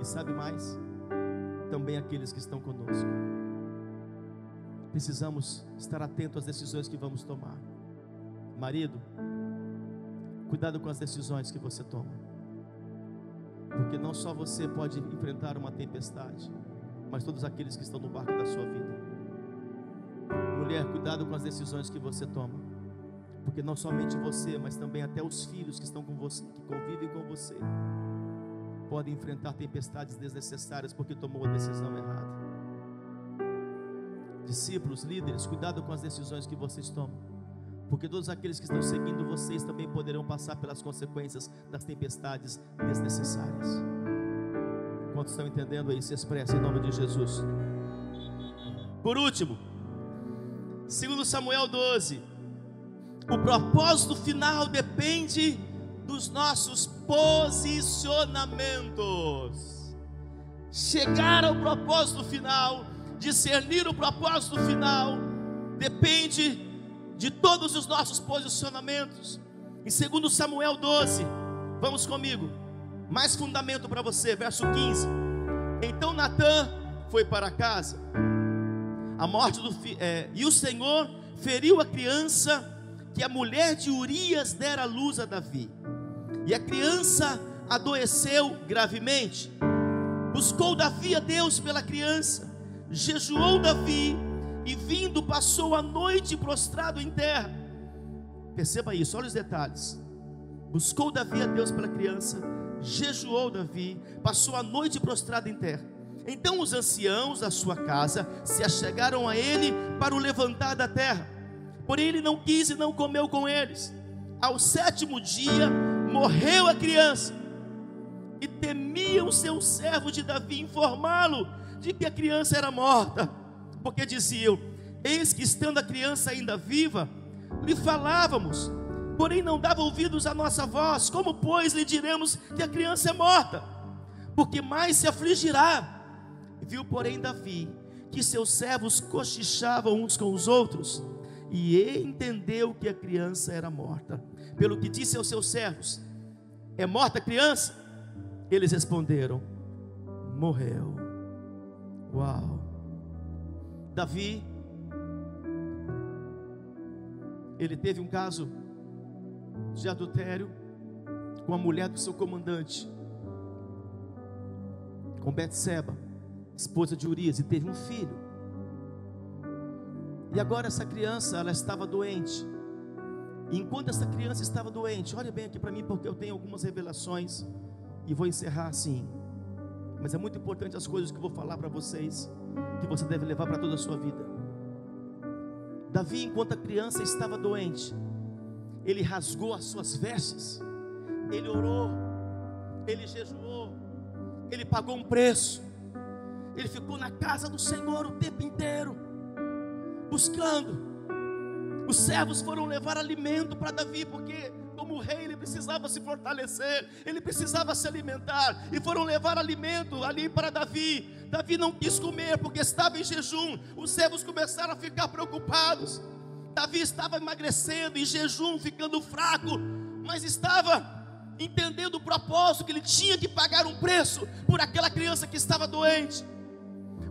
E sabe mais? Também aqueles que estão conosco. Precisamos estar atentos às decisões que vamos tomar. Marido, cuidado com as decisões que você toma. Porque não só você pode enfrentar uma tempestade, mas todos aqueles que estão no barco da sua vida. Mulher, cuidado com as decisões que você toma. Porque não somente você, mas também até os filhos que estão com você, que convivem com você, podem enfrentar tempestades desnecessárias porque tomou a decisão errada. Discípulos, líderes, cuidado com as decisões que vocês tomam porque todos aqueles que estão seguindo vocês também poderão passar pelas consequências das tempestades desnecessárias. Quantos estão entendendo aí? Se expressa em nome de Jesus. Por último, segundo Samuel 12, o propósito final depende dos nossos posicionamentos. Chegar ao propósito final, discernir o propósito final, depende de todos os nossos posicionamentos. Em 2 Samuel 12, vamos comigo. Mais fundamento para você, verso 15. Então Natan foi para casa. A morte do é, e o Senhor feriu a criança que a mulher de Urias dera luz a Davi. E a criança adoeceu gravemente. Buscou Davi a Deus pela criança. Jejuou Davi e vindo passou a noite prostrado em terra. Perceba isso, olha os detalhes. Buscou Davi a Deus pela criança, jejuou Davi, passou a noite prostrado em terra. Então os anciãos da sua casa se achegaram a ele para o levantar da terra. Porém ele não quis e não comeu com eles. Ao sétimo dia morreu a criança. E temiam seu servo de Davi informá-lo de que a criança era morta porque diziam: Eis que estando a criança ainda viva, lhe falávamos, porém não dava ouvidos à nossa voz. Como, pois, lhe diremos que a criança é morta? Porque mais se afligirá. Viu, porém, Davi que seus servos cochichavam uns com os outros, e entendeu que a criança era morta. Pelo que disse aos seus servos: É morta a criança? Eles responderam: Morreu. Uau! Davi, ele teve um caso de adultério com a mulher do seu comandante, com Betseba, esposa de Urias, e teve um filho. E agora essa criança, ela estava doente. E enquanto essa criança estava doente, olha bem aqui para mim, porque eu tenho algumas revelações e vou encerrar assim. Mas é muito importante as coisas que eu vou falar para vocês que você deve levar para toda a sua vida. Davi, enquanto a criança estava doente, ele rasgou as suas vestes, ele orou, ele jejuou, ele pagou um preço, ele ficou na casa do Senhor o tempo inteiro, buscando. Os servos foram levar alimento para Davi, porque como rei, ele precisava se fortalecer, ele precisava se alimentar, e foram levar alimento ali para Davi. Davi não quis comer porque estava em jejum. Os servos começaram a ficar preocupados. Davi estava emagrecendo, em jejum, ficando fraco, mas estava entendendo o propósito que ele tinha que pagar um preço por aquela criança que estava doente.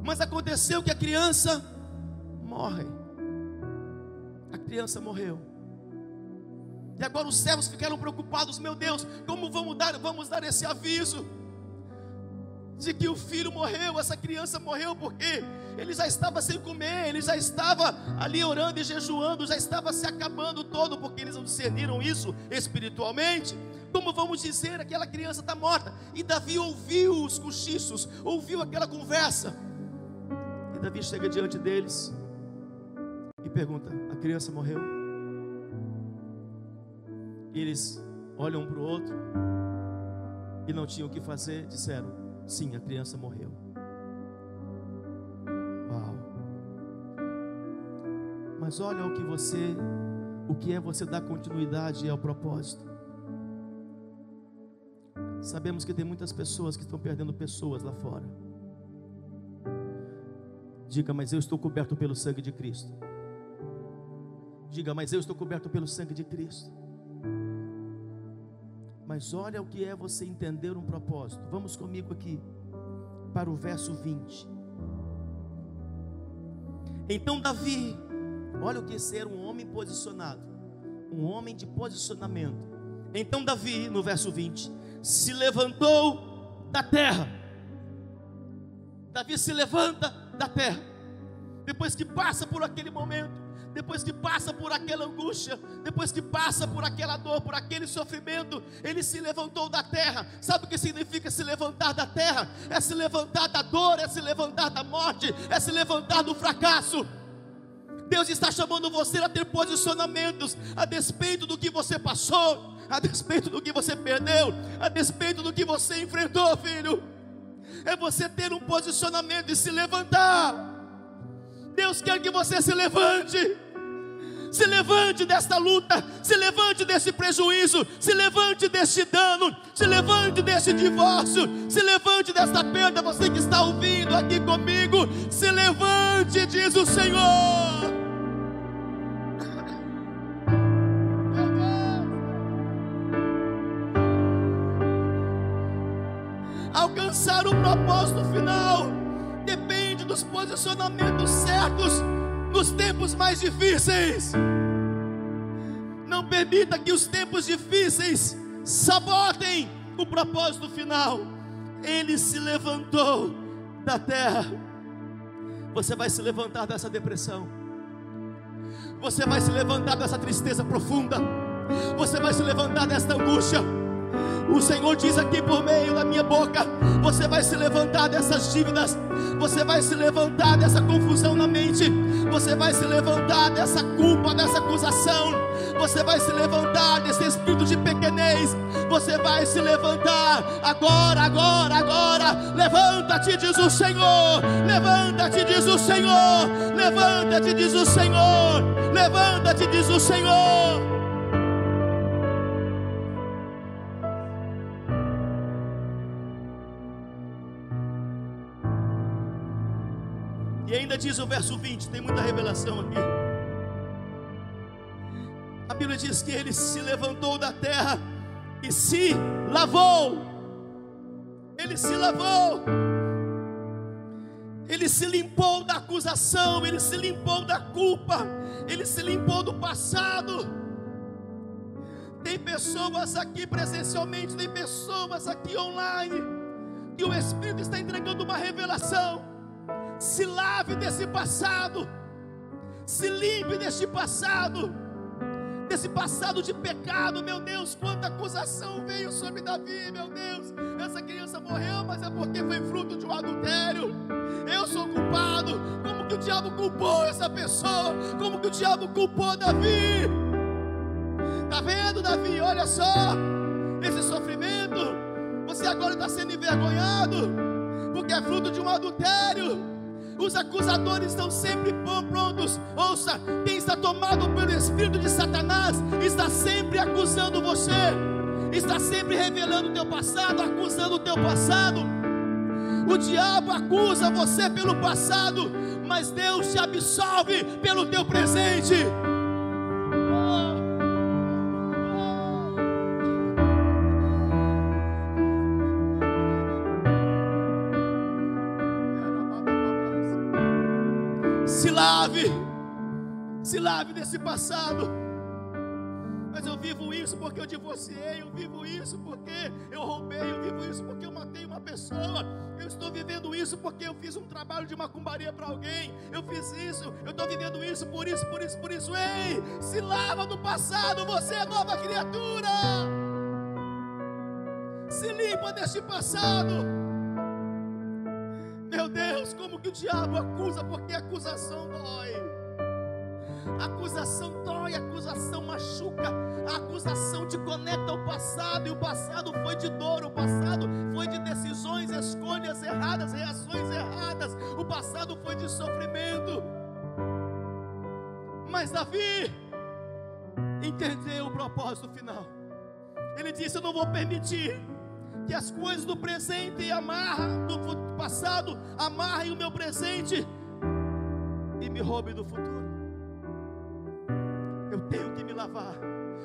Mas aconteceu que a criança morre. A criança morreu. E agora os servos ficaram preocupados, meu Deus, como vamos dar, vamos dar esse aviso de que o filho morreu, essa criança morreu, porque ele já estava sem comer, ele já estava ali orando e jejuando, já estava se acabando todo, porque eles não discerniram isso espiritualmente. Como vamos dizer, aquela criança está morta? E Davi ouviu os cochichos, ouviu aquela conversa. E Davi chega diante deles e pergunta: A criança morreu? eles olham um para o outro e não tinham o que fazer, disseram: Sim, a criança morreu. Uau. Mas olha o que você, o que é você dar continuidade ao propósito. Sabemos que tem muitas pessoas que estão perdendo pessoas lá fora. Diga, mas eu estou coberto pelo sangue de Cristo. Diga, mas eu estou coberto pelo sangue de Cristo. Mas olha o que é você entender um propósito. Vamos comigo aqui para o verso 20. Então Davi, olha o que é ser um homem posicionado, um homem de posicionamento. Então Davi, no verso 20, se levantou da terra. Davi se levanta da terra. Depois que passa por aquele momento, depois que passa por aquela angústia, depois que passa por aquela dor, por aquele sofrimento, ele se levantou da terra. Sabe o que significa se levantar da terra? É se levantar da dor, é se levantar da morte, é se levantar do fracasso. Deus está chamando você a ter posicionamentos a despeito do que você passou, a despeito do que você perdeu, a despeito do que você enfrentou, filho. É você ter um posicionamento e se levantar. Deus quer que você se levante se levante desta luta, se levante desse prejuízo, se levante deste dano, se levante deste divórcio, se levante desta perda. Você que está ouvindo aqui comigo, se levante, diz o Senhor. Alcançar o propósito final depende dos posicionamentos certos nos tempos mais difíceis. Não permita que os tempos difíceis sabotem o propósito final. Ele se levantou da terra. Você vai se levantar dessa depressão. Você vai se levantar dessa tristeza profunda. Você vai se levantar desta angústia o Senhor diz aqui por meio da minha boca: você vai se levantar dessas dívidas, você vai se levantar dessa confusão na mente, você vai se levantar dessa culpa, dessa acusação, você vai se levantar desse espírito de pequenez, você vai se levantar agora, agora, agora. Levanta-te, diz o Senhor, levanta-te, diz o Senhor, levanta-te, diz o Senhor, levanta-te, diz o Senhor. Ainda diz o verso 20, tem muita revelação aqui. A Bíblia diz que ele se levantou da terra e se lavou. Ele se lavou. Ele se limpou da acusação, ele se limpou da culpa, ele se limpou do passado. Tem pessoas aqui presencialmente, tem pessoas aqui online, que o Espírito está entregando uma revelação se lave desse passado, se limpe deste passado, desse passado de pecado, meu Deus, quanta acusação veio sobre Davi, meu Deus. Essa criança morreu, mas é porque foi fruto de um adultério. Eu sou culpado. Como que o diabo culpou essa pessoa? Como que o diabo culpou Davi? Tá vendo, Davi? Olha só, esse sofrimento. Você agora está sendo envergonhado, porque é fruto de um adultério. Os acusadores estão sempre prontos. Ouça, quem está tomado pelo espírito de Satanás está sempre acusando você. Está sempre revelando o teu passado, acusando o teu passado. O diabo acusa você pelo passado, mas Deus te absolve pelo teu presente. Lave, se lave desse passado. Mas eu vivo isso porque eu divorciei, eu vivo isso porque eu roubei, eu vivo isso porque eu matei uma pessoa. Eu estou vivendo isso porque eu fiz um trabalho de macumbaria para alguém. Eu fiz isso, eu estou vivendo isso por isso, por isso, por isso. Ei, se lava do passado, você é nova criatura. Se limpa deste passado. Meu Deus, como que o diabo acusa, porque a acusação dói. A acusação dói, a acusação machuca, a acusação te conecta ao passado, e o passado foi de dor, o passado foi de decisões, escolhas erradas, reações erradas, o passado foi de sofrimento. Mas Davi entendeu o propósito final. Ele disse: Eu não vou permitir que as coisas do presente amarram do passado, amarrem o meu presente e me roubem do futuro. Eu tenho que me lavar,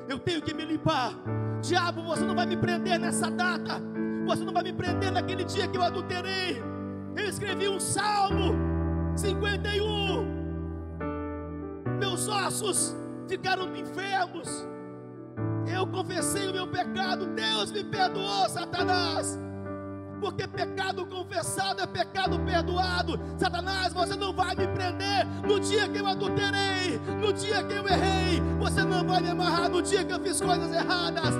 eu tenho que me limpar. Diabo, você não vai me prender nessa data, você não vai me prender naquele dia que eu adulterei. Eu escrevi um salmo 51. Meus ossos ficaram enfermos eu confessei o meu pecado, Deus me perdoou, Satanás. Porque pecado confessado é pecado perdoado. Satanás, você não vai me prender no dia que eu adulterei, no dia que eu errei. Você não vai me amarrar no dia que eu fiz coisas erradas.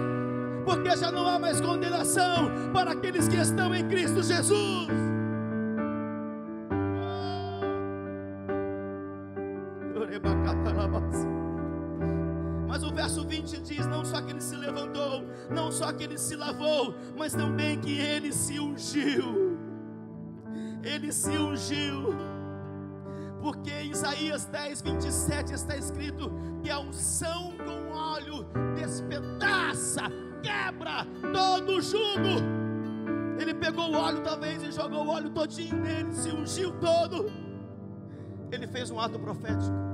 Porque já não há mais condenação para aqueles que estão em Cristo Jesus. Diz: não só que ele se levantou, não só que ele se lavou, mas também que ele se ungiu. Ele se ungiu. Porque em Isaías 10, 27 está escrito que a unção com óleo despedaça, quebra todo o jugo. Ele pegou o óleo talvez e jogou o óleo todinho nele, se ungiu todo. Ele fez um ato profético.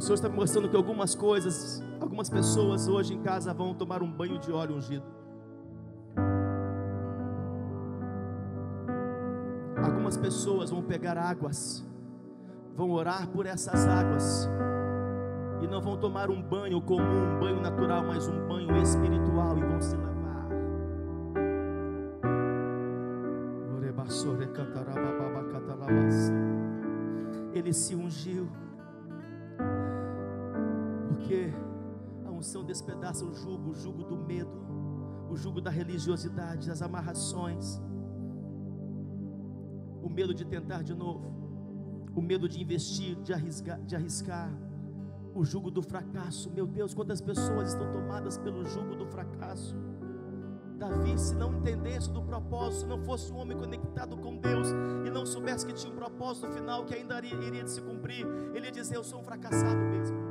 Senhor está me mostrando que algumas coisas, algumas pessoas hoje em casa vão tomar um banho de óleo ungido. Algumas pessoas vão pegar águas, vão orar por essas águas, e não vão tomar um banho comum, um banho natural, mas um banho espiritual, e vão se lavar. Ele se ungiu unção despedaça o jugo, o jugo do medo, o jugo da religiosidade, as amarrações, o medo de tentar de novo, o medo de investir, de arriscar, de arriscar, o jugo do fracasso. Meu Deus, quantas pessoas estão tomadas pelo jugo do fracasso. Davi, se não entendesse do propósito, não fosse um homem conectado com Deus e não soubesse que tinha um propósito final que ainda iria, iria se cumprir, ele ia dizer: Eu sou um fracassado mesmo.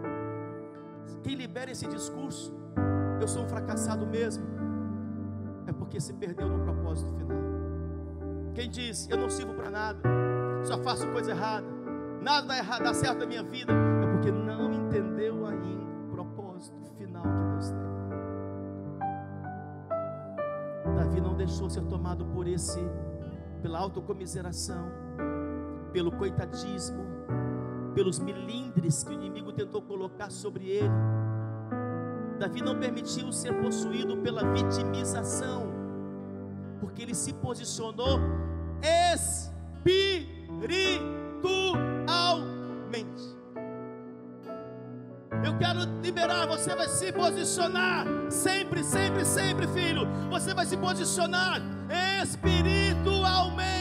Quem libera esse discurso, eu sou um fracassado mesmo, é porque se perdeu no propósito final. Quem diz, eu não sirvo para nada, só faço coisa errada, nada dá, errado, dá certo na minha vida, é porque não entendeu ainda o propósito final que Deus tem. Davi não deixou ser tomado por esse, pela autocomiseração, pelo coitadismo, pelos milindres que o inimigo tentou colocar sobre ele. Davi não permitiu ser possuído pela vitimização, porque ele se posicionou espiritualmente. Eu quero liberar, você vai se posicionar sempre, sempre, sempre, filho. Você vai se posicionar espiritualmente.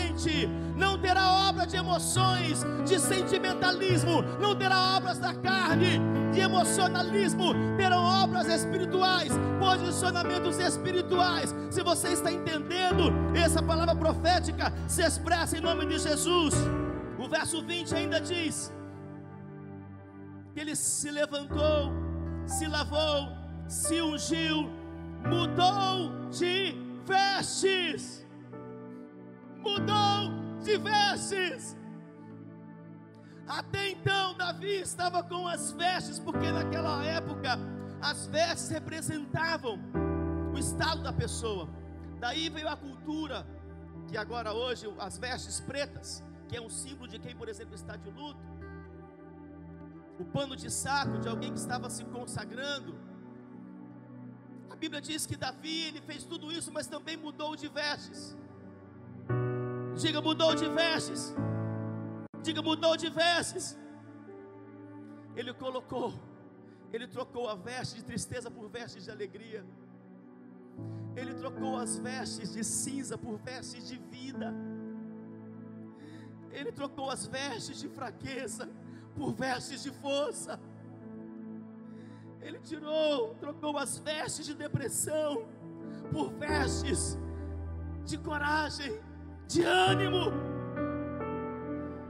Não terá obra de emoções, de sentimentalismo, não terá obras da carne, de emocionalismo, terão obras espirituais, posicionamentos espirituais. Se você está entendendo essa palavra profética, se expressa em nome de Jesus. O verso 20 ainda diz: que ele se levantou, se lavou, se ungiu, mudou de vestes. Mudou de vestes. Até então, Davi estava com as vestes, porque naquela época as vestes representavam o estado da pessoa. Daí veio a cultura, que agora hoje as vestes pretas, que é um símbolo de quem, por exemplo, está de luto. O pano de saco de alguém que estava se consagrando a Bíblia diz que Davi ele fez tudo isso, mas também mudou de vestes. Diga, mudou de vestes. Diga, mudou de vestes. Ele colocou, ele trocou a veste de tristeza por vestes de alegria. Ele trocou as vestes de cinza por vestes de vida. Ele trocou as vestes de fraqueza por vestes de força. Ele tirou, trocou as vestes de depressão por vestes de coragem, de ânimo.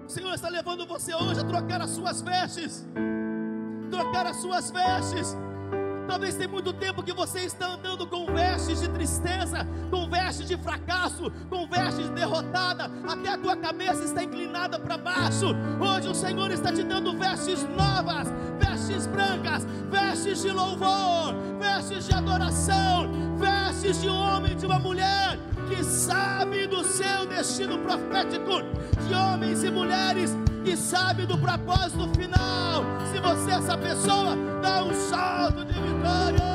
O Senhor está levando você hoje a trocar as suas vestes, trocar as suas vestes Talvez tem muito tempo que você está andando com vestes de tristeza, com vestes de fracasso, com vestes de derrotada, até a tua cabeça está inclinada para baixo. Hoje o Senhor está te dando vestes novas, vestes brancas, vestes de louvor, vestes de adoração, vestes de um homem de uma mulher que sabe do seu destino profético, de homens e mulheres que sabe do propósito final. Se você é essa pessoa, dá um salto de vitória.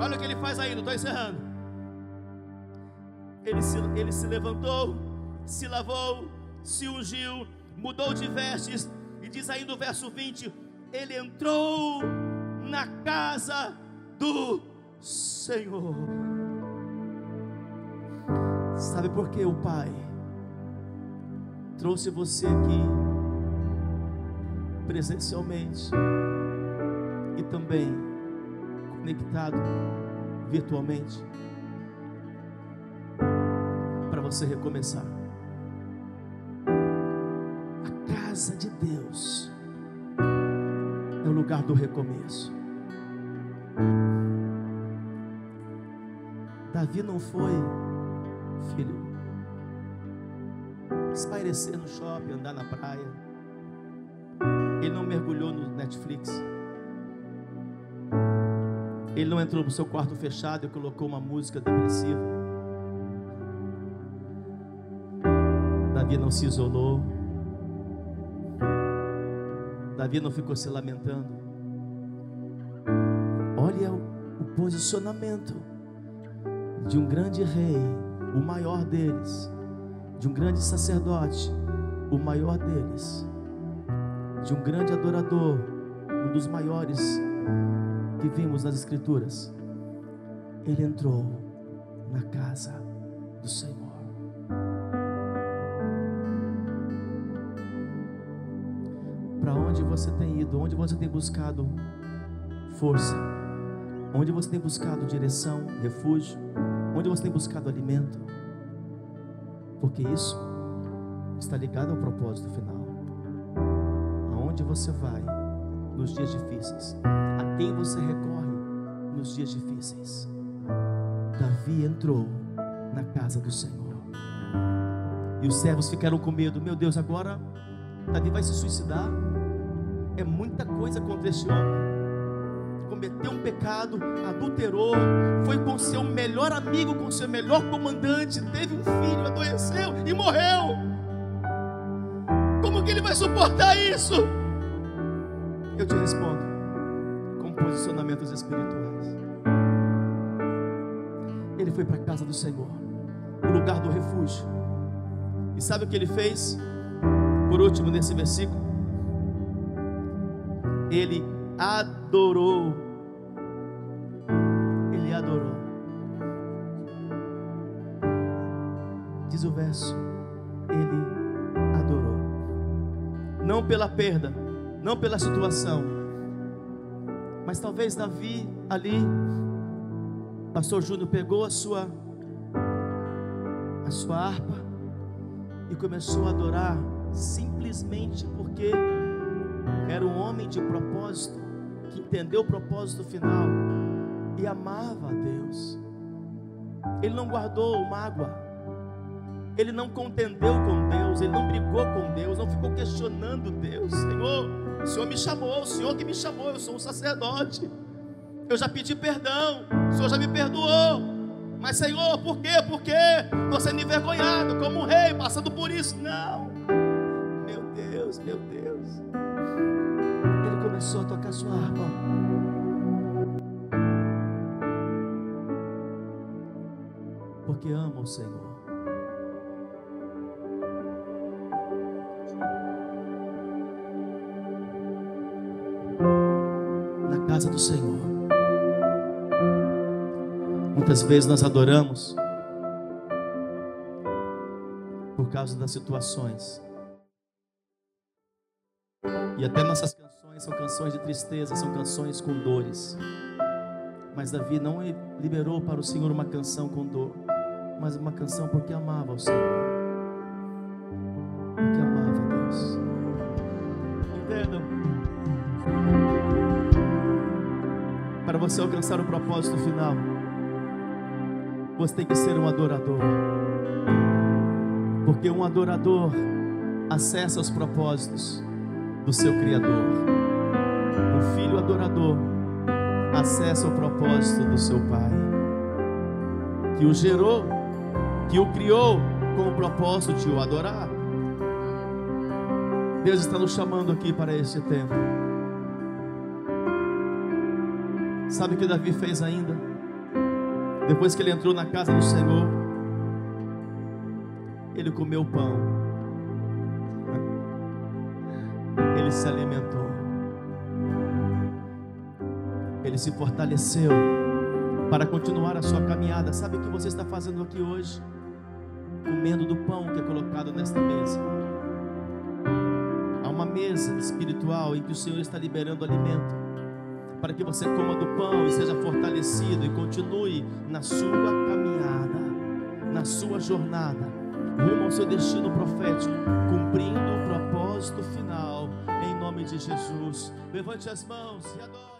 olha o que ele faz não estou encerrando. Ele se, ele se levantou, se lavou, se ungiu, mudou de vestes, e diz aí no verso 20: Ele entrou na casa do Senhor. Sabe por que o Pai trouxe você aqui presencialmente e também conectado virtualmente para você recomeçar? Casa de Deus é o lugar do recomeço. Davi não foi, filho, espairecer no shopping, andar na praia. Ele não mergulhou no Netflix. Ele não entrou no seu quarto fechado e colocou uma música depressiva. Davi não se isolou. Davi não ficou se lamentando. Olha o, o posicionamento de um grande rei, o maior deles, de um grande sacerdote, o maior deles, de um grande adorador, um dos maiores que vimos nas Escrituras. Ele entrou na casa do Senhor. Onde você tem ido? Onde você tem buscado força? Onde você tem buscado direção, refúgio? Onde você tem buscado alimento? Porque isso está ligado ao propósito final. Aonde você vai nos dias difíceis? A quem você recorre nos dias difíceis? Davi entrou na casa do Senhor. E os servos ficaram com medo. Meu Deus, agora Davi vai se suicidar. É muita coisa contra este homem cometeu um pecado, adulterou, foi com seu melhor amigo, com seu melhor comandante, teve um filho, adoeceu e morreu. Como que ele vai suportar isso? Eu te respondo com posicionamentos espirituais. Ele foi para a casa do Senhor, o lugar do refúgio. E sabe o que ele fez? Por último, nesse versículo, ele adorou. Diz o verso, ele adorou. Não pela perda, não pela situação, mas talvez Davi ali, Pastor Júnior pegou a sua a sua harpa e começou a adorar simplesmente porque era um homem de propósito que entendeu o propósito final e amava a Deus. Ele não guardou mágoa, ele não contendeu com Deus, ele não brigou com Deus, não ficou questionando Deus. Senhor, o Senhor me chamou, o Senhor que me chamou, eu sou um sacerdote. Eu já pedi perdão, o Senhor já me perdoou. Mas, Senhor, por quê? Por quê? Estou sendo envergonhado como um rei, passando por isso. Não. Meu Deus, meu Deus. Começou a tocar sua harpa. Porque ama o Senhor. casa do Senhor. Muitas vezes nós adoramos por causa das situações. E até nossas são canções de tristeza, são canções com dores. Mas Davi não liberou para o Senhor uma canção com dor, mas uma canção porque amava o Senhor. Porque amava Deus. Entendam? Para você alcançar o propósito final, você tem que ser um adorador. Porque um adorador acessa os propósitos do seu Criador. O filho adorador acessa o propósito do seu Pai, que o gerou, que o criou com o propósito de o adorar. Deus está nos chamando aqui para este tempo. Sabe o que Davi fez ainda? Depois que ele entrou na casa do Senhor, ele comeu pão, ele se alimentou, ele se fortaleceu para continuar a sua caminhada. Sabe o que você está fazendo aqui hoje? Comendo do pão que é colocado nesta mesa. Há uma mesa espiritual em que o Senhor está liberando alimento para que você coma do pão e seja fortalecido e continue na sua caminhada, na sua jornada rumo ao seu destino profético, cumprindo o propósito final, em nome de Jesus. Levante as mãos e adore.